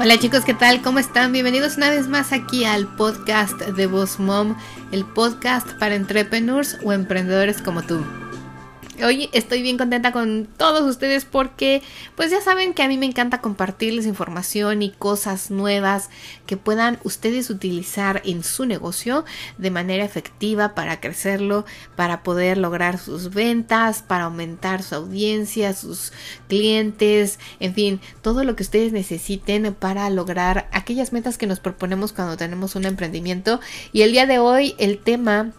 Hola chicos, ¿qué tal? ¿Cómo están? Bienvenidos una vez más aquí al podcast de Boss Mom, el podcast para entrepreneurs o emprendedores como tú. Hoy estoy bien contenta con todos ustedes porque pues ya saben que a mí me encanta compartirles información y cosas nuevas que puedan ustedes utilizar en su negocio de manera efectiva para crecerlo, para poder lograr sus ventas, para aumentar su audiencia, sus clientes, en fin, todo lo que ustedes necesiten para lograr aquellas metas que nos proponemos cuando tenemos un emprendimiento. Y el día de hoy el tema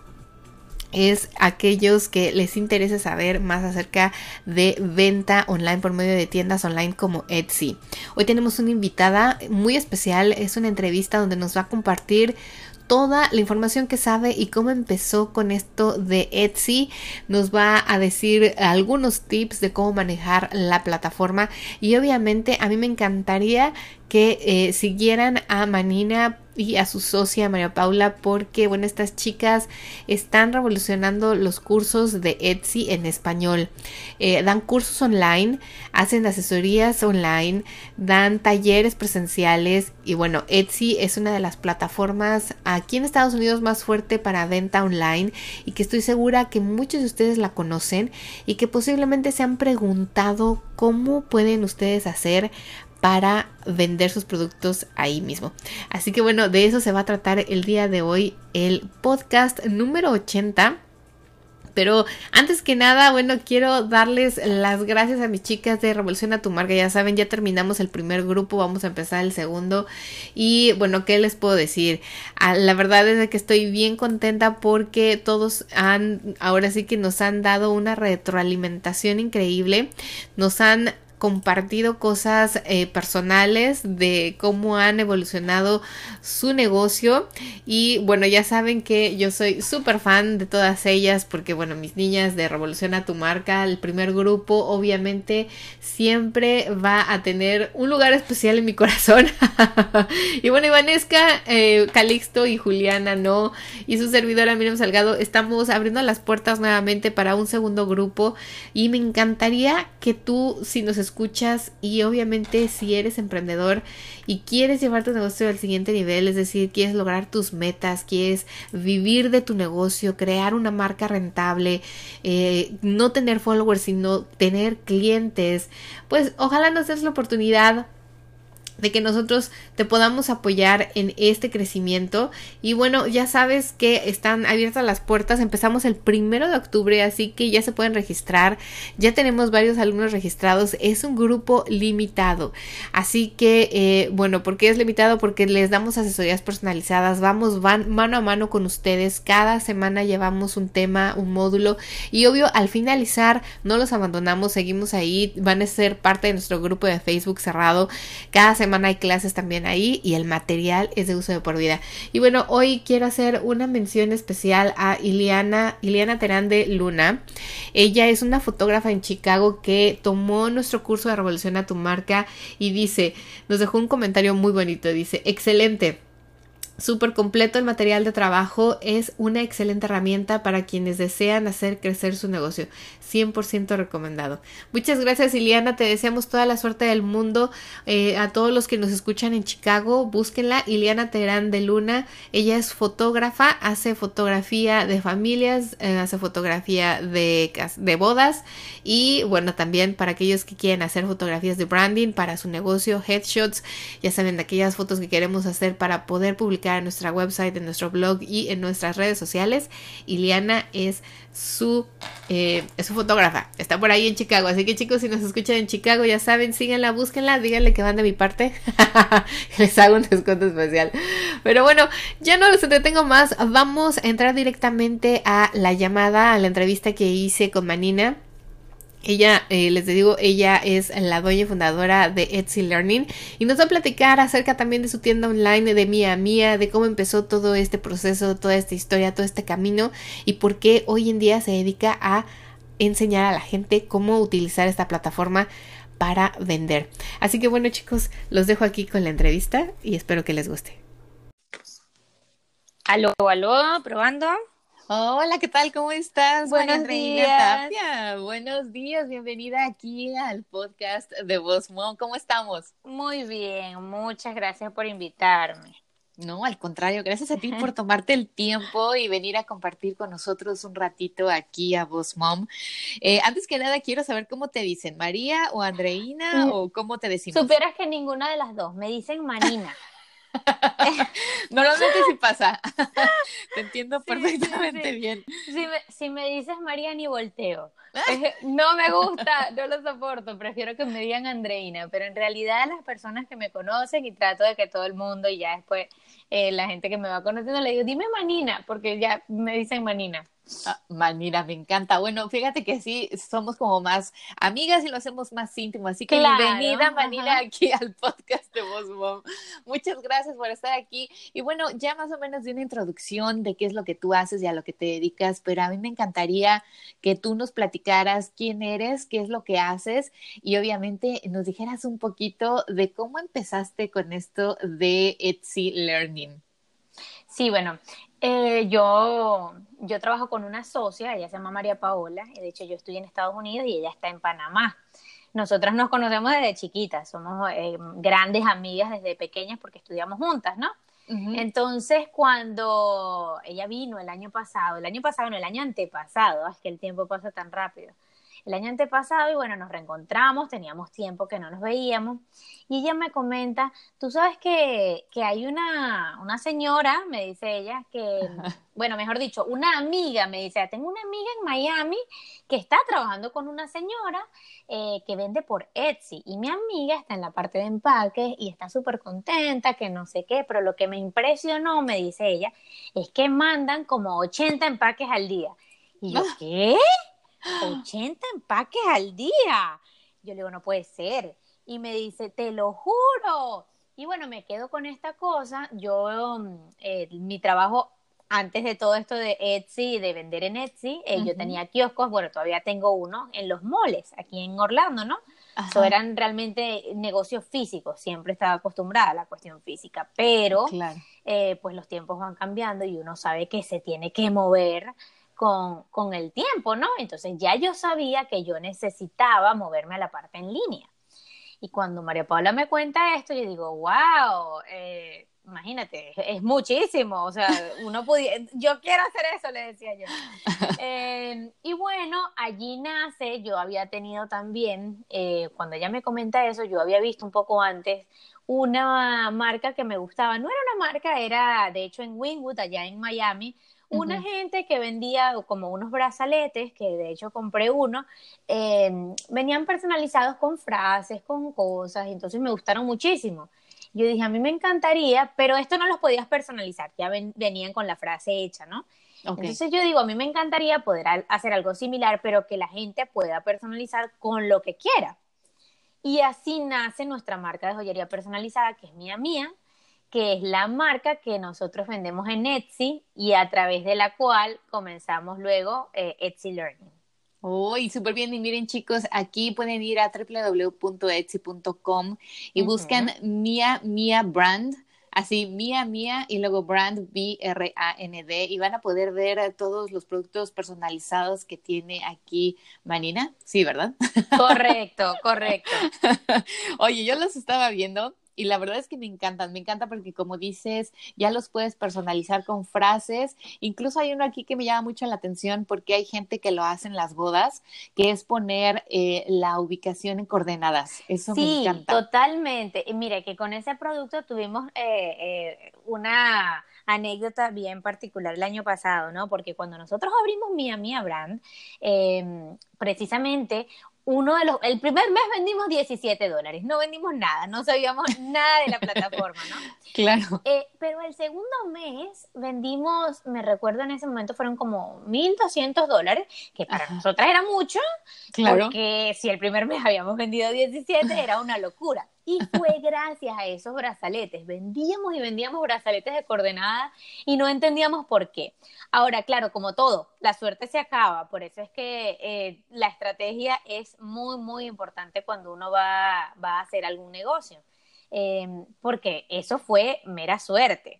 es aquellos que les interesa saber más acerca de venta online por medio de tiendas online como Etsy. Hoy tenemos una invitada muy especial, es una entrevista donde nos va a compartir toda la información que sabe y cómo empezó con esto de Etsy. Nos va a decir algunos tips de cómo manejar la plataforma y obviamente a mí me encantaría que eh, siguieran a Manina y a su socia María Paula porque bueno estas chicas están revolucionando los cursos de Etsy en español. Eh, dan cursos online hacen asesorías online dan talleres presenciales y bueno Etsy es una de las plataformas aquí en Estados Unidos más fuerte para venta online y que estoy segura que muchos de ustedes la conocen y que posiblemente se han preguntado cómo pueden ustedes hacer para vender sus productos ahí mismo. Así que bueno, de eso se va a tratar el día de hoy el podcast número 80. Pero antes que nada, bueno, quiero darles las gracias a mis chicas de Revolución a tu marca. Ya saben, ya terminamos el primer grupo, vamos a empezar el segundo. Y bueno, ¿qué les puedo decir? Ah, la verdad es que estoy bien contenta porque todos han, ahora sí que nos han dado una retroalimentación increíble. Nos han compartido cosas eh, personales de cómo han evolucionado su negocio. Y bueno ya saben que yo soy súper fan de todas ellas porque bueno mis niñas de Revoluciona tu marca el primer grupo obviamente siempre va a tener un lugar especial en mi corazón. Y bueno Ivanesca eh, Calixto y Juliana no y su servidora Miriam Salgado estamos abriendo las puertas nuevamente para un segundo grupo. Y me encantaría que tú si nos escuchas y obviamente si eres emprendedor y quieres llevar tu negocio al siguiente nivel, es decir, quieres lograr tus metas, quieres vivir de tu negocio, crear una marca rentable, eh, no tener followers, sino tener clientes, pues ojalá nos des la oportunidad de que nosotros te podamos apoyar en este crecimiento. Y bueno ya sabes que están abiertas las puertas. Empezamos el primero de octubre así que ya se pueden registrar. Ya tenemos varios alumnos registrados. Es un grupo limitado. Así que eh, bueno ¿por qué es limitado? porque les damos asesorías personalizadas. Vamos van mano a mano con ustedes. Cada semana llevamos un tema un módulo. Y obvio al finalizar no los abandonamos. Seguimos ahí. Van a ser parte de nuestro grupo de Facebook cerrado. Cada semana hay clases también ahí y el material es de uso de por vida. Y bueno, hoy quiero hacer una mención especial a Iliana, Iliana Terán de Luna. Ella es una fotógrafa en Chicago que tomó nuestro curso de Revolución a tu marca y dice, nos dejó un comentario muy bonito, dice, excelente. Súper completo el material de trabajo es una excelente herramienta para quienes desean hacer crecer su negocio. 100% recomendado. Muchas gracias Iliana, te deseamos toda la suerte del mundo. Eh, a todos los que nos escuchan en Chicago, búsquenla. Iliana Terán de Luna, ella es fotógrafa, hace fotografía de familias, eh, hace fotografía de, de bodas y bueno, también para aquellos que quieren hacer fotografías de branding para su negocio, headshots, ya saben, de aquellas fotos que queremos hacer para poder publicar en nuestra website, en nuestro blog y en nuestras redes sociales. Iliana es su, eh, es su fotógrafa. Está por ahí en Chicago. Así que chicos, si nos escuchan en Chicago, ya saben, síganla, búsquenla, díganle que van de mi parte. Les hago un descuento especial. Pero bueno, ya no los entretengo más. Vamos a entrar directamente a la llamada, a la entrevista que hice con Manina. Ella, eh, les digo, ella es la dueña y fundadora de Etsy Learning y nos va a platicar acerca también de su tienda online de Mía Mía, de cómo empezó todo este proceso, toda esta historia, todo este camino y por qué hoy en día se dedica a enseñar a la gente cómo utilizar esta plataforma para vender. Así que bueno chicos, los dejo aquí con la entrevista y espero que les guste. Aló, aló, probando. Hola, ¿qué tal? ¿Cómo estás? Buenos días. Tapia. Buenos días, bienvenida aquí al podcast de Voz Mom. ¿Cómo estamos? Muy bien, muchas gracias por invitarme. No, al contrario, gracias a ti por tomarte el tiempo y venir a compartir con nosotros un ratito aquí a Voz Mom. Eh, antes que nada, quiero saber cómo te dicen, María o Andreina mm. o cómo te decimos. Supieras que ninguna de las dos, me dicen Marina. Normalmente sí pasa. Te entiendo perfectamente bien. Si me, si me dices María, ni volteo. No me gusta, no lo soporto. Prefiero que me digan Andreina. Pero en realidad, las personas que me conocen y trato de que todo el mundo y ya después eh, la gente que me va conociendo le digo, dime Manina, porque ya me dicen Manina. Ah, Manira, me encanta. Bueno, fíjate que sí, somos como más amigas y lo hacemos más íntimo. Así que bienvenida, Manira, aquí al podcast de Voz Mom. Muchas gracias por estar aquí. Y bueno, ya más o menos de una introducción de qué es lo que tú haces y a lo que te dedicas, pero a mí me encantaría que tú nos platicaras quién eres, qué es lo que haces y obviamente nos dijeras un poquito de cómo empezaste con esto de Etsy Learning. Sí, bueno, eh, yo, yo trabajo con una socia, ella se llama María Paola, y de hecho yo estoy en Estados Unidos y ella está en Panamá. Nosotras nos conocemos desde chiquitas, somos eh, grandes amigas desde pequeñas porque estudiamos juntas, ¿no? Entonces, cuando ella vino el año pasado, el año pasado, no, el año antepasado, es que el tiempo pasa tan rápido el año antepasado y bueno, nos reencontramos, teníamos tiempo que no nos veíamos y ella me comenta, tú sabes que, que hay una, una señora, me dice ella, que, bueno, mejor dicho, una amiga, me dice, tengo una amiga en Miami que está trabajando con una señora eh, que vende por Etsy y mi amiga está en la parte de empaques y está súper contenta, que no sé qué, pero lo que me impresionó, me dice ella, es que mandan como 80 empaques al día. Y yo, ¿qué? 80 empaques al día. Yo le digo, no puede ser. Y me dice, te lo juro. Y bueno, me quedo con esta cosa. Yo, eh, mi trabajo antes de todo esto de Etsy, de vender en Etsy, eh, yo tenía kioscos, bueno, todavía tengo uno en los moles, aquí en Orlando, ¿no? Eso eran realmente negocios físicos, siempre estaba acostumbrada a la cuestión física, pero eh, pues los tiempos van cambiando y uno sabe que se tiene que mover con, con el tiempo, ¿no? Entonces ya yo sabía que yo necesitaba moverme a la parte en línea. Y cuando María Paula me cuenta esto, yo digo, wow, eh, imagínate, es muchísimo, o sea, uno podía, yo quiero hacer eso, le decía yo. Eh, y bueno, allí nace, yo había tenido también, eh, cuando ella me comenta eso, yo había visto un poco antes una marca que me gustaba, no era una marca, era de hecho en Wingwood, allá en Miami, una gente que vendía como unos brazaletes, que de hecho compré uno, em, venían personalizados con frases, con cosas, y entonces me gustaron muchísimo. Yo dije, a mí me encantaría, pero esto no los podías personalizar, ya venían con la frase hecha, ¿no? Entonces yo digo, a mí me encantaría poder hacer algo similar, pero que la gente pueda personalizar con lo que quiera. Y así nace nuestra marca de joyería personalizada, que es Mía Mía, que es la marca que nosotros vendemos en Etsy y a través de la cual comenzamos luego eh, Etsy Learning. Uy, súper bien. Y miren, chicos, aquí pueden ir a www.etsy.com y buscan Mia Mia Brand, así Mia Mia y luego Brand B-R-A-N-D y van a poder ver todos los productos personalizados que tiene aquí Manina. Sí, ¿verdad? Correcto, correcto. Oye, yo los estaba viendo y la verdad es que me encantan, me encanta porque como dices, ya los puedes personalizar con frases. Incluso hay uno aquí que me llama mucho la atención porque hay gente que lo hace en las bodas, que es poner eh, la ubicación en coordenadas. Eso me encanta. Totalmente. Y mire que con ese producto tuvimos eh, eh, una anécdota bien particular el año pasado, ¿no? Porque cuando nosotros abrimos Mia Mia Brand, eh, precisamente uno de los, el primer mes vendimos 17 dólares, no vendimos nada, no sabíamos nada de la plataforma, ¿no? Claro. Eh, pero el segundo mes vendimos, me recuerdo en ese momento fueron como 1.200 dólares, que para nosotras era mucho, claro. porque si el primer mes habíamos vendido 17 era una locura. Y fue gracias a esos brazaletes. Vendíamos y vendíamos brazaletes de coordenada y no entendíamos por qué. Ahora, claro, como todo, la suerte se acaba. Por eso es que eh, la estrategia es muy, muy importante cuando uno va, va a hacer algún negocio. Em, porque eso fue mera suerte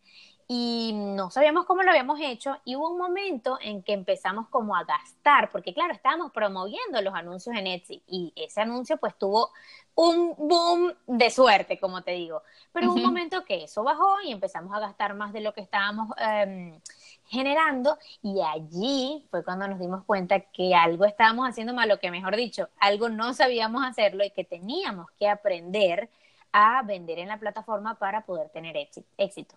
y no sabíamos cómo lo habíamos hecho y hubo un momento en que empezamos como a gastar, porque claro, estábamos promoviendo los anuncios en Etsy y ese anuncio pues tuvo un boom de suerte, como te digo, pero hubo un momento que eso bajó y empezamos a gastar más de lo que estábamos em, generando y allí fue cuando nos dimos cuenta que algo estábamos haciendo mal, o que mejor dicho, algo no sabíamos hacerlo y que teníamos que aprender a vender en la plataforma para poder tener éxito.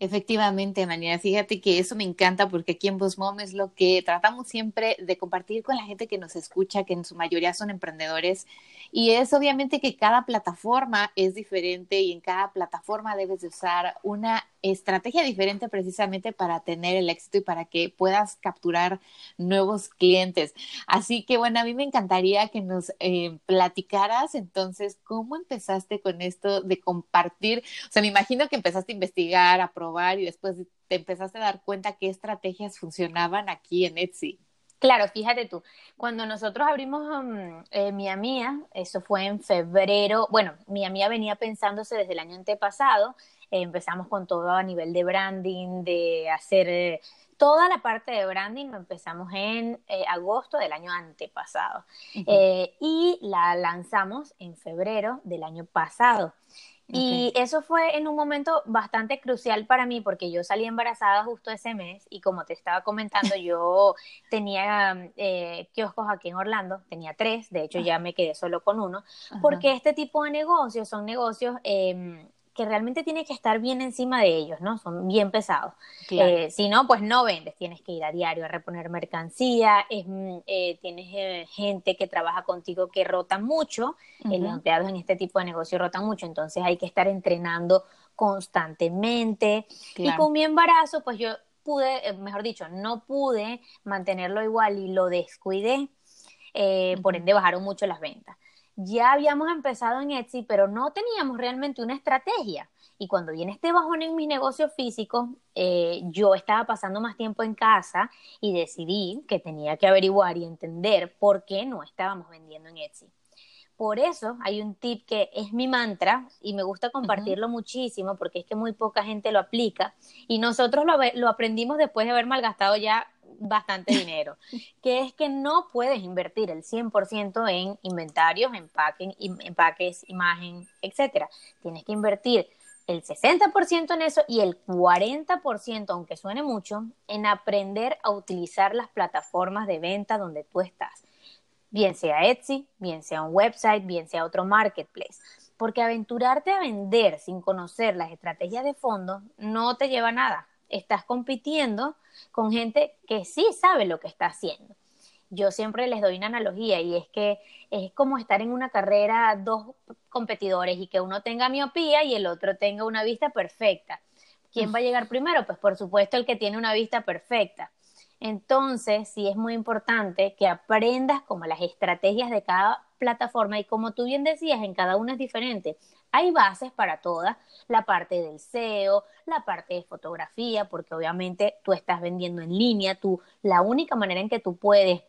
Efectivamente, María, fíjate que eso me encanta porque aquí en Mom es lo que tratamos siempre de compartir con la gente que nos escucha, que en su mayoría son emprendedores. Y es obviamente que cada plataforma es diferente y en cada plataforma debes de usar una estrategia diferente precisamente para tener el éxito y para que puedas capturar nuevos clientes. Así que bueno, a mí me encantaría que nos eh, platicaras entonces cómo empezaste con esto de compartir. O sea, me imagino que empezaste a investigar, a probar y después te empezaste a dar cuenta qué estrategias funcionaban aquí en Etsy. Claro, fíjate tú, cuando nosotros abrimos um, eh, Mía Mía, eso fue en febrero, bueno, Mía Mía venía pensándose desde el año antepasado, empezamos con todo a nivel de branding, de hacer eh, toda la parte de branding, lo empezamos en eh, agosto del año antepasado eh, y la lanzamos en febrero del año pasado. Y eso fue en un momento bastante crucial para mí porque yo salí embarazada justo ese mes y como te estaba comentando, yo tenía kioscos aquí en Orlando, tenía tres, de hecho ya me quedé solo con uno, porque este tipo de negocios son negocios em, que realmente tienes que estar bien encima de ellos, ¿no? Son bien pesados. Eh, si no, pues no vendes, tienes que ir a diario a reponer mercancía, mm, eh, tienes eh, gente que trabaja contigo que rota mucho, los empleados en este tipo de negocio rotan mucho, entonces hay que estar entrenando constantemente. Y con mi embarazo, pues yo pude, mejor dicho, no pude mantenerlo igual y lo descuidé, por ende bajaron mucho las ventas ya habíamos empezado en Etsy, pero no teníamos realmente una estrategia. Y cuando viene este bajón en mis negocios físicos, eh, yo estaba pasando más tiempo en casa y decidí que tenía que averiguar y entender por qué no estábamos vendiendo en Etsy. Por eso hay un tip que es mi mantra y me gusta compartirlo muchísimo porque es que muy poca gente lo aplica y nosotros lo, lo aprendimos después de haber malgastado ya bastante dinero, que es que no puedes invertir el 100% en inventarios, empaques, empaques, imagen, etcétera. Tienes que invertir el 60% en eso y el 40%, aunque suene mucho, en aprender a utilizar las plataformas de venta donde tú estás. Bien sea Etsy, bien sea un website, bien sea otro marketplace. Porque aventurarte a vender sin conocer las estrategias de fondo no te lleva nada. Estás compitiendo con gente que sí sabe lo que está haciendo. Yo siempre les doy una analogía y es que es como estar en una carrera dos competidores y que uno tenga miopía y el otro tenga una vista perfecta. ¿Quién va a llegar primero? Pues por supuesto el que tiene una vista perfecta. Entonces, sí es muy importante que aprendas como las estrategias de cada plataforma y como tú bien decías, en cada una es diferente. Hay bases para todas, la parte del SEO, la parte de fotografía, porque obviamente tú estás vendiendo en línea, tú, la única manera en que tú puedes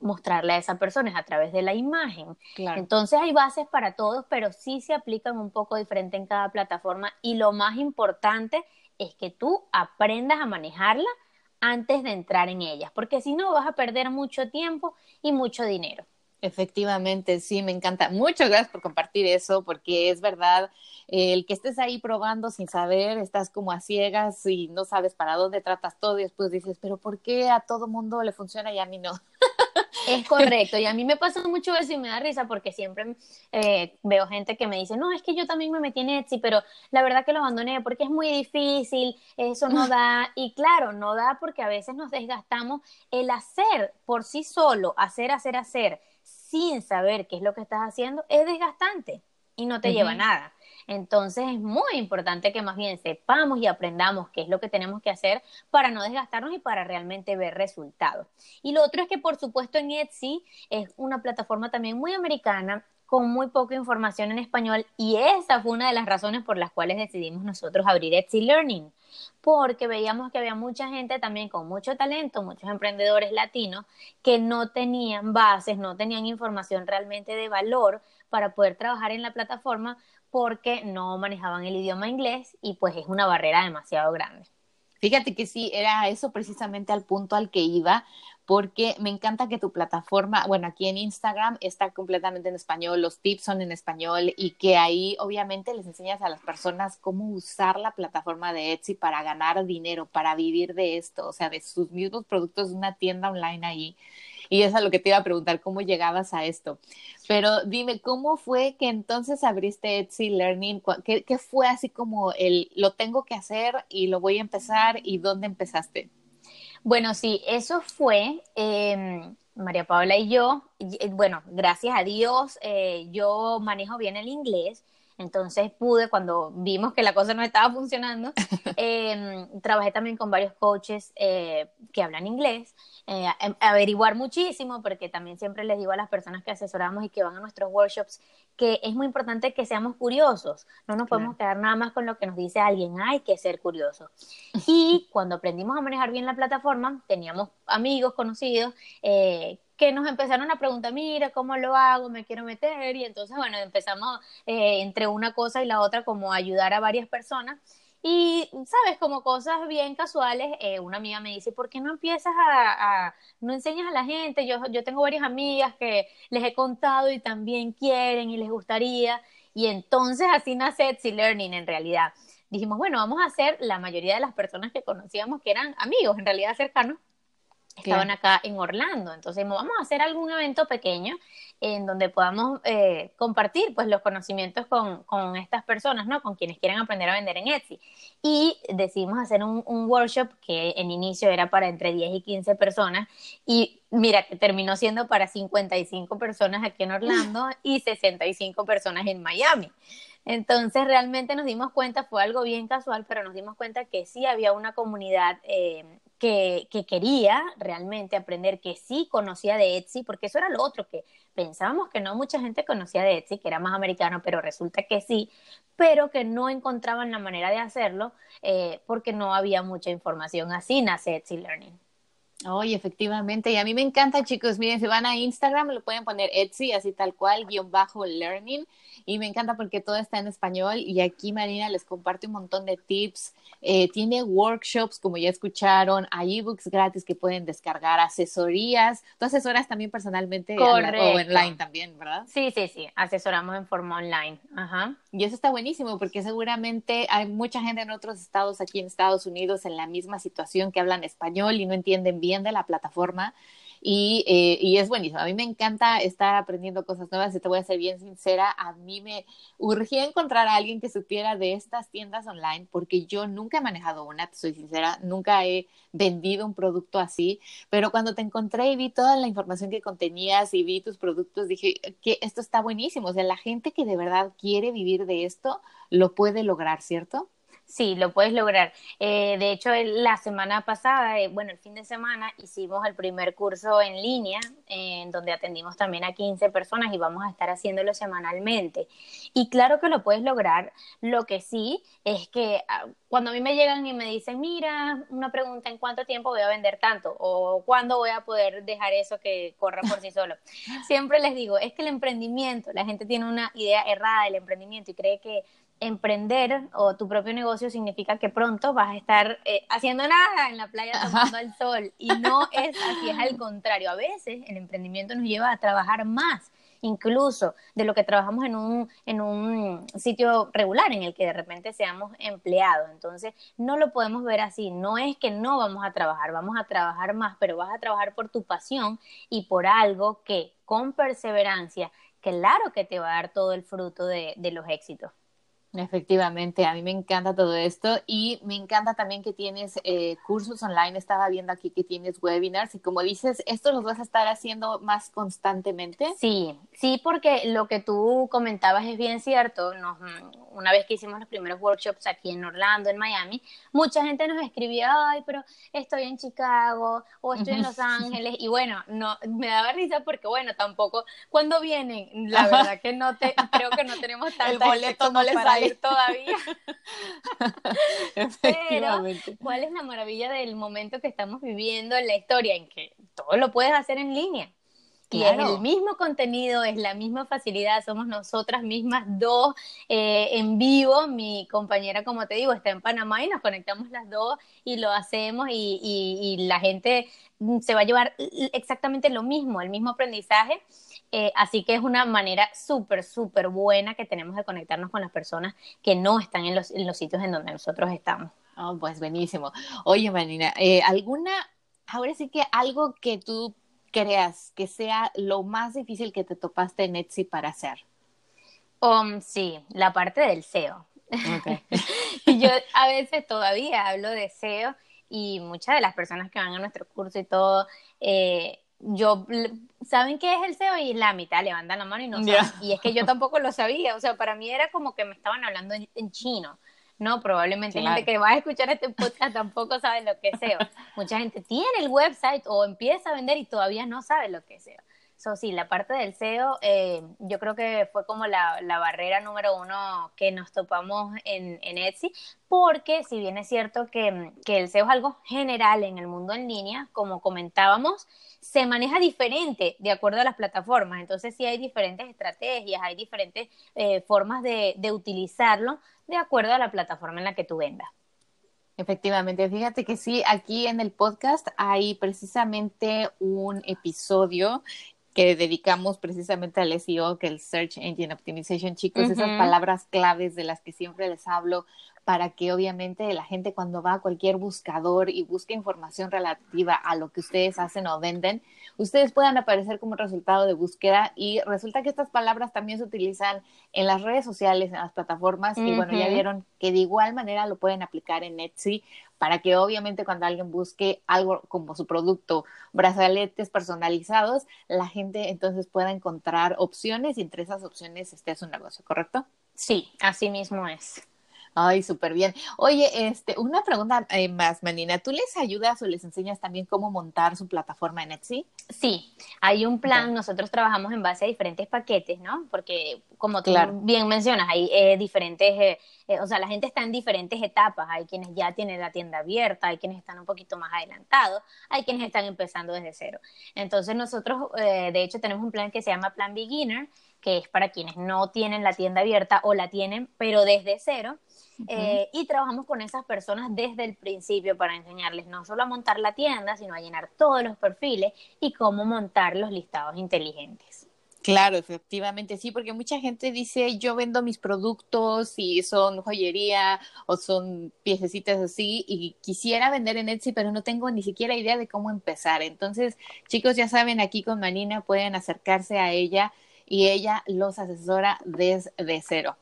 mostrarle a esa persona es a través de la imagen. Entonces hay bases para todos, pero sí se aplican un poco diferente en cada plataforma y lo más importante es que tú aprendas a manejarla antes de entrar en ellas, porque si no vas a perder mucho tiempo y mucho dinero. Efectivamente, sí, me encanta. Muchas gracias por compartir eso, porque es verdad, el que estés ahí probando sin saber, estás como a ciegas y no sabes para dónde tratas todo y después dices, pero ¿por qué a todo mundo le funciona y a mí no? Es correcto, y a mí me pasa mucho eso y me da risa porque siempre eh, veo gente que me dice, no, es que yo también me metí en Etsy, pero la verdad que lo abandoné porque es muy difícil, eso no da, y claro, no da porque a veces nos desgastamos el hacer por sí solo, hacer, hacer, hacer sin saber qué es lo que estás haciendo es desgastante y no te lleva a nada. Entonces es muy importante que más bien sepamos y aprendamos qué es lo que tenemos que hacer para no desgastarnos y para realmente ver resultados. Y lo otro es que por supuesto en Etsy es una plataforma también muy americana con muy poca información en español y esa fue una de las razones por las cuales decidimos nosotros abrir Etsy Learning, porque veíamos que había mucha gente también con mucho talento, muchos emprendedores latinos que no tenían bases, no tenían información realmente de valor para poder trabajar en la plataforma porque no manejaban el idioma inglés y pues es una barrera demasiado grande. Fíjate que sí, era eso precisamente al punto al que iba, porque me encanta que tu plataforma, bueno, aquí en Instagram está completamente en español, los tips son en español y que ahí obviamente les enseñas a las personas cómo usar la plataforma de Etsy para ganar dinero, para vivir de esto, o sea, de sus mismos productos, una tienda online ahí. Y eso es lo que te iba a preguntar, ¿cómo llegabas a esto? Pero dime, ¿cómo fue que entonces abriste Etsy Learning? ¿Qué, qué fue así como el, lo tengo que hacer y lo voy a empezar y dónde empezaste? Bueno, sí, eso fue em, María Paula y yo. Eh, bueno, gracias a Dios, eh, yo manejo bien el inglés. Entonces pude, cuando vimos que la cosa no estaba funcionando, em, trabajé también con varios coaches eh, que hablan inglés eh, em, averiguar muchísimo, porque también siempre les digo a las personas que asesoramos y que van a nuestros workshops que es muy importante que seamos curiosos, no nos podemos quedar nada más con lo que nos dice alguien, hay que ser curiosos. Y cuando aprendimos a manejar bien la plataforma, teníamos amigos, conocidos, eh, que nos empezaron a preguntar, mira, ¿cómo lo hago? Me quiero meter. Y entonces, bueno, empezamos eh, entre una cosa y la otra como ayudar a varias personas. Y, sabes, como cosas bien casuales, eh, una amiga me dice, ¿por qué no empiezas a, no enseñas a la gente? Yo, yo tengo varias amigas que les he contado y también quieren y les gustaría. Y entonces así nace Etsy Learning en realidad. Dijimos, bueno, vamos a hacer la mayoría de las personas que conocíamos que eran amigos, en realidad cercanos, estaban acá en Orlando. Entonces, vamos a hacer algún evento pequeño en donde podamos eh, compartir pues los conocimientos con, con, estas personas, ¿no? Con quienes quieran aprender a vender en Etsy. Y decidimos hacer un, un, workshop que en inicio era para entre 10 y 15 personas y mira, que terminó siendo para 55 personas aquí en Orlando y 65 personas en Miami. Entonces realmente nos dimos cuenta, fue algo bien casual, pero nos dimos cuenta que sí había una comunidad eh, que, que, quería realmente aprender, que sí conocía de Etsy, porque eso era lo otro, que pensábamos que no mucha gente conocía de Etsy, que era más americano, pero resulta que sí, pero que no encontraban la manera de hacerlo eh, porque no había mucha información. Así nace Etsy Learning. Oye, efectivamente, y a mí me encanta, chicos, miren, si van a Instagram, lo pueden poner Etsy, así tal cual, guion bajo learning, y me encanta porque todo está en español, y aquí Marina les comparte un montón de tips, eh, tiene workshops, como ya escucharon, hay ebooks gratis que pueden descargar, asesorías, tú asesoras también personalmente o online también, ¿verdad? Sí, sí, sí, asesoramos en forma online, ajá. Y eso está buenísimo porque seguramente hay mucha gente en otros estados, aquí en Estados Unidos, en la misma situación que hablan español y no entienden bien de la plataforma. Y, eh, y, es buenísimo. A mí me encanta estar aprendiendo cosas nuevas y te voy a ser bien sincera, a mí me urgía encontrar a alguien que supiera de estas tiendas online porque yo nunca he manejado una, te soy sincera, nunca he vendido un producto así, pero cuando te encontré y vi toda la información que contenías y vi tus productos, dije que esto está buenísimo. O sea, la gente que de verdad quiere vivir de esto lo puede lograr, ¿cierto? Sí, lo puedes lograr. Eh, de hecho, la semana pasada, eh, bueno, el fin de semana, hicimos el primer curso en línea, en donde atendimos también a 15 personas y vamos a estar haciéndolo semanalmente. Y claro que lo puedes lograr. Lo que sí es que ah, cuando a mí me llegan y me dicen, mira, una pregunta, ¿en cuánto tiempo voy a vender tanto? ¿O cuándo voy a poder dejar eso que corra por sí solo? Siempre les digo, es que el emprendimiento, la gente tiene una idea errada del emprendimiento y cree que emprender o tu propio negocio significa que pronto vas a estar eh, haciendo nada en la playa tomando el sol y no es así, es al contrario. A veces el emprendimiento nos lleva a trabajar más incluso de lo que trabajamos en un, en un sitio regular en el que de repente seamos empleados. Entonces, no lo podemos ver así. No es que no vamos a trabajar, vamos a trabajar más, pero vas a trabajar por tu pasión y por algo que con perseverancia, claro que te va a dar todo el fruto de los éxitos. Efectivamente, a mí me encanta todo esto y me encanta también que tienes eh, cursos online. Estaba viendo aquí que tienes webinars y como dices, ¿esto los vas a estar haciendo más constantemente? Sí, sí, porque lo que tú comentabas es bien cierto. Nos, una vez que hicimos los primeros workshops aquí en Orlando, en Miami, mucha gente nos escribía, ay, pero estoy en Chicago o estoy en Los Ángeles. Y bueno, no, me daba risa porque bueno, tampoco, cuando vienen, la verdad que no te, creo que no tenemos tanta El boleto no les todavía. Pero, ¿cuál es la maravilla del momento que estamos viviendo en la historia? En que todo lo puedes hacer en línea. Y es el mismo contenido, es la misma facilidad, somos nosotras mismas dos eh, en vivo. Mi compañera, como te digo, está en Panamá y nos conectamos las dos y lo hacemos y, y la gente se va a llevar exactamente lo mismo, el mismo aprendizaje eh, así que es una manera súper, súper buena que tenemos de conectarnos con las personas que no están en los, en los sitios en donde nosotros estamos. Oh, pues buenísimo. Oye, Marina, eh, ¿alguna, ahora sí que algo que tú creas que sea lo más difícil que te topaste en Etsy para hacer? Um, sí, la parte del SEO. yo a veces todavía hablo de SEO y muchas de las personas que van a nuestro curso y todo, eh, yo, ¿saben qué es el SEO? Y la mitad levantan la mano y no saben. Y es que yo tampoco lo sabía, o sea, para mí era como que me estaban hablando en, chino. No, probablemente gente que va a escuchar este podcast tampoco sabe lo que es SEO. Mucha gente tiene el website o empieza a vender y todavía no sabe lo que es SEO. So, sí, la parte del SEO, eh, yo creo que fue como la, barrera número uno que nos topamos en, Etsy, porque si bien es cierto que, el SEO es algo general en el mundo en línea, como comentábamos, se maneja diferente de acuerdo a las plataformas. Entonces, sí hay diferentes estrategias, hay diferentes eh, formas de utilizarlo de acuerdo a la plataforma en la que tú vendas. Efectivamente, fíjate que sí, aquí en el podcast hay precisamente un episodio que dedicamos precisamente al SEO, que el Search Engine Optimization, chicos, esas palabras claves de las que siempre les hablo para que obviamente la gente cuando va a cualquier buscador y busque información relativa a lo que ustedes hacen o venden, ustedes puedan aparecer como resultado de búsqueda y resulta que estas palabras también se utilizan en las redes sociales, en las plataformas y bueno, ya vieron que de igual manera lo pueden aplicar en Etsy para que obviamente cuando alguien busque algo como su producto, brazaletes personalizados, la gente entonces pueda encontrar opciones y entre esas opciones esté su negocio, ¿correcto? Sí, así mismo es. Ay, súper bien. Oye, este, una pregunta eh, más, Manina. ¿Tú les ayudas o les enseñas también cómo montar su plataforma en Etsy? Sí, hay un plan. Nosotros trabajamos en base a diferentes paquetes, ¿no? Porque, como tú bien mencionas, hay eh, diferentes, eh, o sea, la gente está en diferentes etapas. Hay quienes ya tienen la tienda abierta, hay quienes están un poquito más adelantados, hay quienes están empezando desde cero. Entonces, nosotros, de hecho, tenemos un plan que se llama Plan Beginner, que es para quienes no tienen la tienda abierta o la tienen, pero desde cero eh, y trabajamos con esas personas desde el principio para enseñarles no solo a montar la tienda, sino a llenar todos los perfiles y cómo montar los listados inteligentes. Claro, efectivamente, sí, porque mucha gente dice, yo vendo mis productos y son joyería o son piececitas así y quisiera vender en Etsy, pero no tengo ni siquiera idea de cómo empezar. Entonces, chicos, ya saben, aquí con Manina pueden acercarse a ella y ella los asesora desde cero.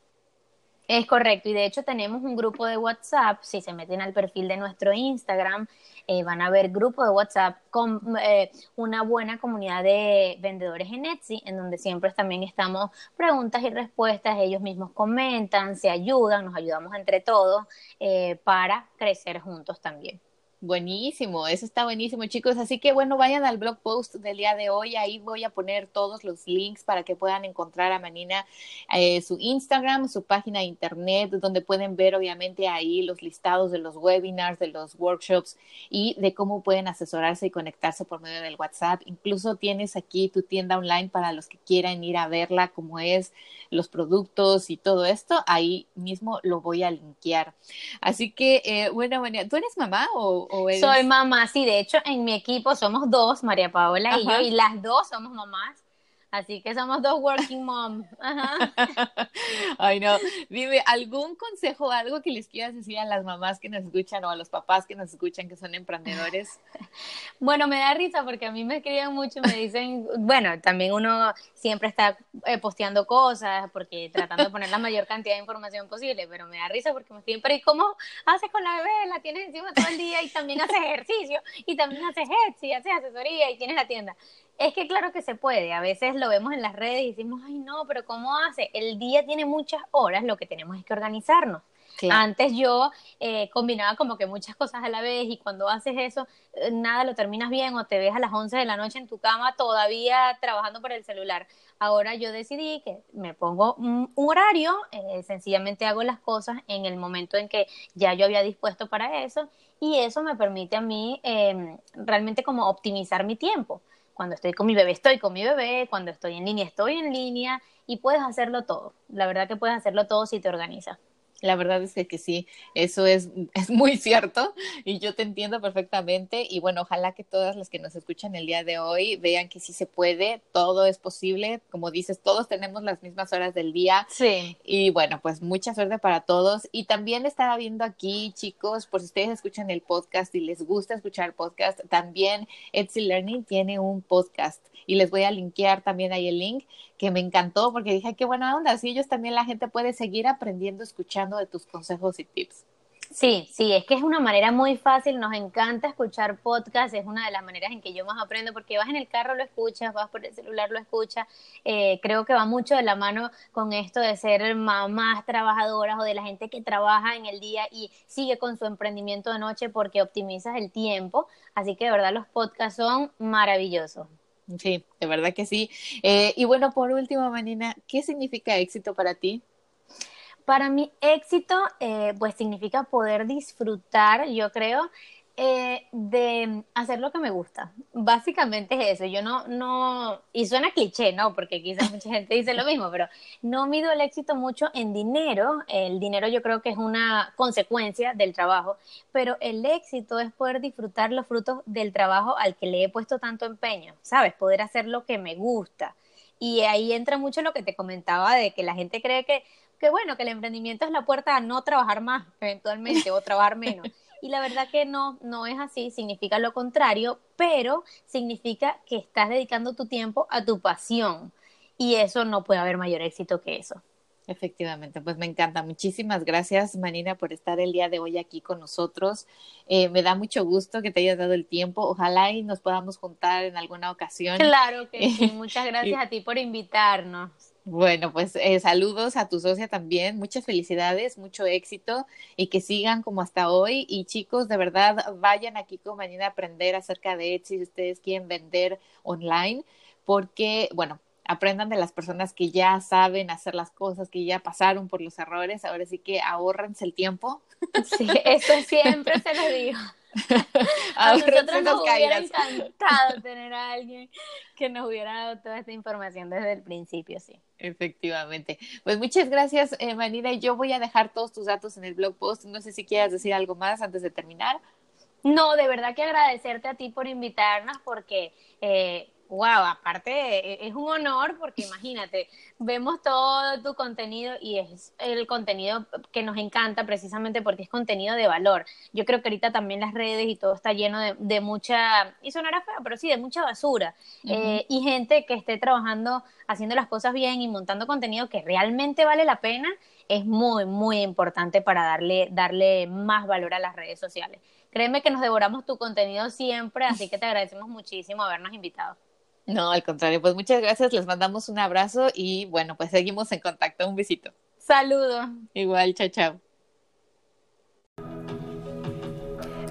Es correcto, y de hecho tenemos un grupo de WhatsApp, si se meten al perfil de nuestro Instagram, eh, van a ver grupo de WhatsApp con eh, una buena comunidad de vendedores en Etsy, en donde siempre también estamos preguntas y respuestas, ellos mismos comentan, se ayudan, nos ayudamos entre todos eh, para crecer juntos también. Buenísimo, eso está buenísimo, chicos. Así que bueno, vayan al blog post del día de hoy. Ahí voy a poner todos los links para que puedan encontrar a Manina eh, su Instagram, su página de internet, donde pueden ver obviamente ahí los listados de los webinars, de los workshops y de cómo pueden asesorarse y conectarse por medio del WhatsApp. Incluso tienes aquí tu tienda online para los que quieran ir a verla, cómo es los productos y todo esto. Ahí mismo lo voy a linkear. Así que, eh, bueno, Manina, ¿tú eres mamá o? Soy mamá, sí, de hecho en mi equipo somos dos, María Paola y yo, y las dos somos mamás. Así que somos dos working mom. Ay, no. Dime, ¿algún consejo, algo que les quieras decir a las mamás que nos escuchan o a los papás que nos escuchan que son emprendedores? Bueno, me da risa porque a mí me escriben mucho y me dicen, bueno, también uno siempre está eh, posteando cosas porque tratando de poner la mayor cantidad de información posible, pero me da risa porque me escriben, pero ¿y cómo haces con la bebé? La tienes encima todo el día y también haces ejercicio y también haces Etsy, haces asesoría y tienes la tienda. Es que claro que se puede, a veces lo vemos en las redes y decimos, ay no, pero ¿cómo hace? El día tiene muchas horas, lo que tenemos es que organizarnos. Antes yo eh, combinaba como que muchas cosas a la vez y cuando haces eso, eh, nada lo terminas bien o te ves a las 11 de la noche en tu cama todavía trabajando por el celular. Ahora yo decidí que me pongo un, horario, eh, sencillamente hago las cosas en el momento en que ya yo había dispuesto para eso y eso me permite a mí em, realmente como optimizar mi tiempo. Cuando estoy con mi bebé, estoy con mi bebé, cuando estoy en línea, estoy en línea y puedes hacerlo todo. La verdad que puedes hacerlo todo si te organizas. La verdad es que, que, sí, eso es, es muy cierto y yo te entiendo perfectamente y bueno, ojalá que todas las que nos escuchan el día de hoy vean que sí se puede, todo es posible, como dices, todos tenemos las mismas horas del día. Sí. Y bueno, pues mucha suerte para todos y también estaba viendo aquí, chicos, por si ustedes escuchan el podcast y les gusta escuchar podcast, también Etsy Learning tiene un podcast y les voy a linkear también ahí el link que me encantó porque dije, qué buena onda, así ellos también la gente puede seguir aprendiendo, escuchando de tus consejos y tips. Sí, sí, es que es una manera muy fácil, nos encanta escuchar podcast, es una de las maneras en que yo más aprendo, porque vas en el carro, lo escuchas, vas por el celular, lo escuchas, eh, creo que va mucho de la mano con esto de ser mamás trabajadoras o de la gente que trabaja en el día y sigue con su emprendimiento de noche porque optimizas el tiempo, así que de verdad los podcasts son maravillosos. Sí, de verdad que sí. Eh, y bueno, por último, Manina, ¿qué significa éxito para ti? Para mí, éxito, eh, pues significa poder disfrutar, yo creo, eh, de hacer lo que me gusta. Básicamente es eso. Yo no, no, y suena cliché, ¿no? Porque quizás mucha gente dice lo mismo, pero no mido el éxito mucho en dinero. El dinero yo creo que es una consecuencia del trabajo, pero el éxito es poder disfrutar los frutos del trabajo al que le he puesto tanto empeño, ¿sabes? Poder hacer lo que me gusta. Y ahí entra mucho lo que te comentaba de que la gente cree que, que bueno, que el emprendimiento es la puerta a no trabajar más eventualmente o trabajar menos. Y la verdad que no, no es así, significa lo contrario, pero significa que estás dedicando tu tiempo a tu pasión. Y eso no puede haber mayor éxito que eso. Efectivamente, pues me encanta. Muchísimas gracias, Manina, por estar el día de hoy aquí con nosotros. Eh, me da mucho gusto que te hayas dado el tiempo. Ojalá y nos podamos juntar en alguna ocasión. Claro que sí. Muchas gracias a ti por invitarnos. Bueno, pues eh, saludos a tu socia también, muchas felicidades, mucho éxito y que sigan como hasta hoy. Y chicos, de verdad, vayan aquí con mañana a aprender acerca de Etsy si ustedes quieren vender online, porque, bueno, aprendan de las personas que ya saben hacer las cosas, que ya pasaron por los errores, ahora sí que ahorrense el tiempo. Sí, eso siempre se lo digo. a nosotros nos hubiera encantado tener a alguien que nos hubiera dado toda esta información desde el principio, sí. Efectivamente. Pues muchas gracias, eh, Manina. Yo voy a dejar todos tus datos en el blog post. No sé si quieras decir algo más antes de terminar. No, de verdad que agradecerte a ti por invitarnos porque eh, wow, aparte e, es un honor porque imagínate, vemos todo tu contenido y es el contenido que nos encanta precisamente porque es contenido de valor. Yo creo que ahorita también las redes y todo está lleno de, mucha, y sonará feo, pero sí, de mucha basura. Eh, y gente que esté trabajando, haciendo las cosas bien y montando contenido que realmente vale la pena, es muy, muy importante para darle, darle más valor a las redes sociales. Créeme que nos devoramos tu contenido siempre, así que te agradecemos muchísimo habernos invitado. No, al contrario, pues muchas gracias, les mandamos un abrazo y bueno, pues seguimos en contacto. Un besito. Saludos. Igual, chao, chao.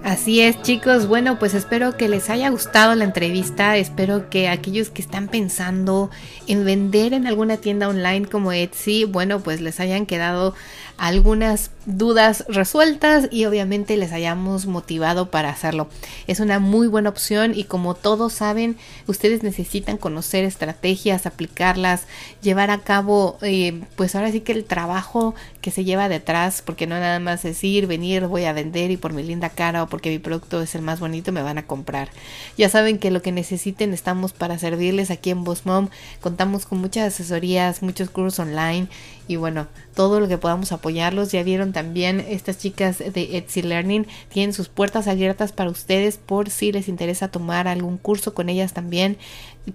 Así es, chicos. Bueno, pues espero que les haya gustado la entrevista. Espero que aquellos que están pensando en vender en alguna tienda online como Etsy, bueno, pues les hayan quedado algunas dudas resueltas y obviamente les hayamos motivado para hacerlo. Es una muy buena opción y como todos saben, ustedes necesitan conocer estrategias, aplicarlas, llevar a cabo, eh, pues ahora sí que el trabajo que se lleva detrás, porque no nada más decir, venir, voy a vender y por mi linda cara o porque mi producto es el más bonito me van a comprar. Ya saben que lo que necesiten estamos para servirles aquí en Boss Mom. Contamos con muchas asesorías, muchos cursos online y bueno, todo lo que podamos apoyarlos. Ya vieron también estas chicas de Etsy Learning tienen sus puertas abiertas para ustedes por si les interesa tomar algún curso con ellas también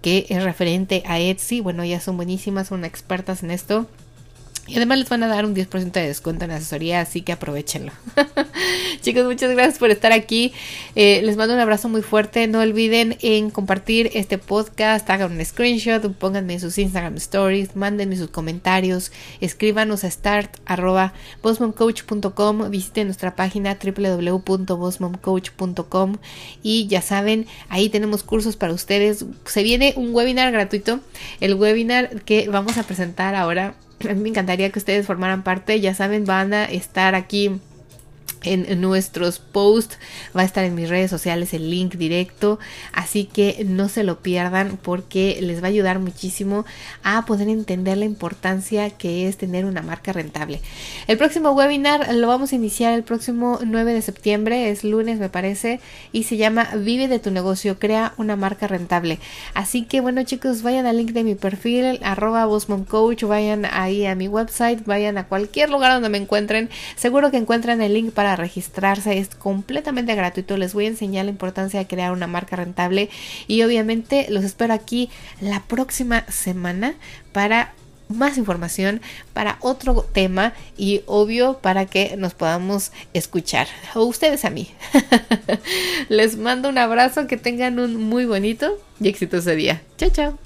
que es referente a Etsy. Bueno, ellas son buenísimas, son expertas en esto. Y además les van a dar un 10% de descuento en asesoría, así que aprovechenlo. Chicos, muchas gracias por estar aquí. Eh, les mando un abrazo muy fuerte. No olviden en compartir este podcast, hagan un screenshot, pónganme sus Instagram stories, mándenme sus comentarios, escríbanos a start visiten nuestra página www.bossmomcoach.com y ya saben, ahí tenemos cursos para ustedes. Se viene un webinar gratuito, el webinar que vamos a presentar ahora me encantaría que ustedes formaran parte. Ya saben, van a estar aquí en nuestros posts va a estar en mis redes sociales el link directo así que no se lo pierdan porque les va a ayudar muchísimo a poder entender la importancia que es tener una marca rentable. El próximo webinar lo vamos a iniciar el próximo 9 de septiembre es lunes me parece y se llama vive de tu negocio crea una marca rentable. Así que bueno chicos vayan al link de mi perfil arroba coach vayan ahí a mi website vayan a cualquier lugar donde me encuentren. Seguro que encuentran el link registrarse, es completamente gratuito, les voy a enseñar la importancia de crear una marca rentable y obviamente los espero aquí la próxima semana para más información para otro tema y obvio para que nos podamos escuchar. O ustedes a mí. Les mando un abrazo que tengan un muy bonito y exitoso día. Chao chao